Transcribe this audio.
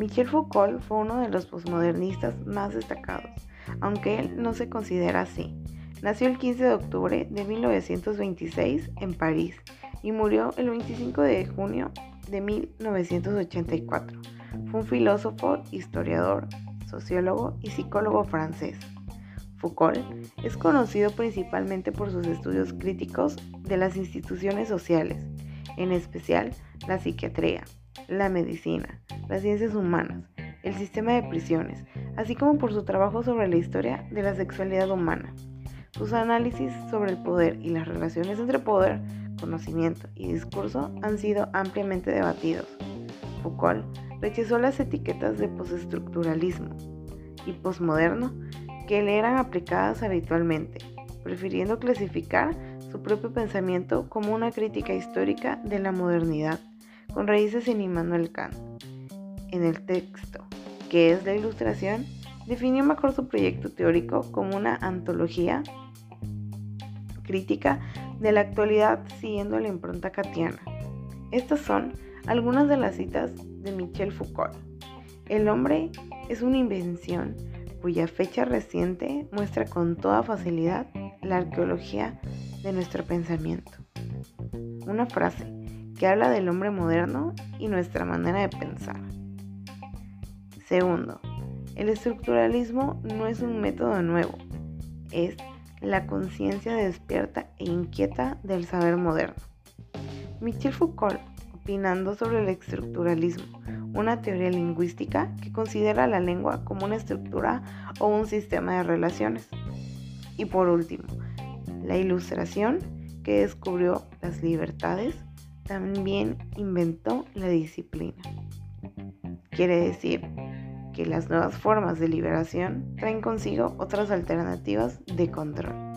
Michel Foucault fue uno de los posmodernistas más destacados, aunque él no se considera así. Nació el 15 de octubre de 1926 en París y murió el 25 de junio de 1984. Fue un filósofo, historiador, sociólogo y psicólogo francés. Foucault es conocido principalmente por sus estudios críticos de las instituciones sociales, en especial la psiquiatría, la medicina, las ciencias humanas, el sistema de prisiones, así como por su trabajo sobre la historia de la sexualidad humana. Sus análisis sobre el poder y las relaciones entre poder, conocimiento y discurso han sido ampliamente debatidos. Foucault rechazó las etiquetas de postestructuralismo y posmoderno que le eran aplicadas habitualmente, prefiriendo clasificar su propio pensamiento como una crítica histórica de la modernidad, con raíces en Immanuel Kant. En el texto, que es la ilustración, definió mejor su proyecto teórico como una antología crítica de la actualidad siguiendo la impronta katiana. Estas son algunas de las citas de Michel Foucault. El hombre es una invención cuya fecha reciente muestra con toda facilidad la arqueología de nuestro pensamiento. Una frase que habla del hombre moderno y nuestra manera de pensar. Segundo, el estructuralismo no es un método nuevo, es la conciencia despierta e inquieta del saber moderno. Michel Foucault, opinando sobre el estructuralismo, una teoría lingüística que considera la lengua como una estructura o un sistema de relaciones. Y por último, la ilustración que descubrió las libertades también inventó la disciplina. Quiere decir que las nuevas formas de liberación traen consigo otras alternativas de control.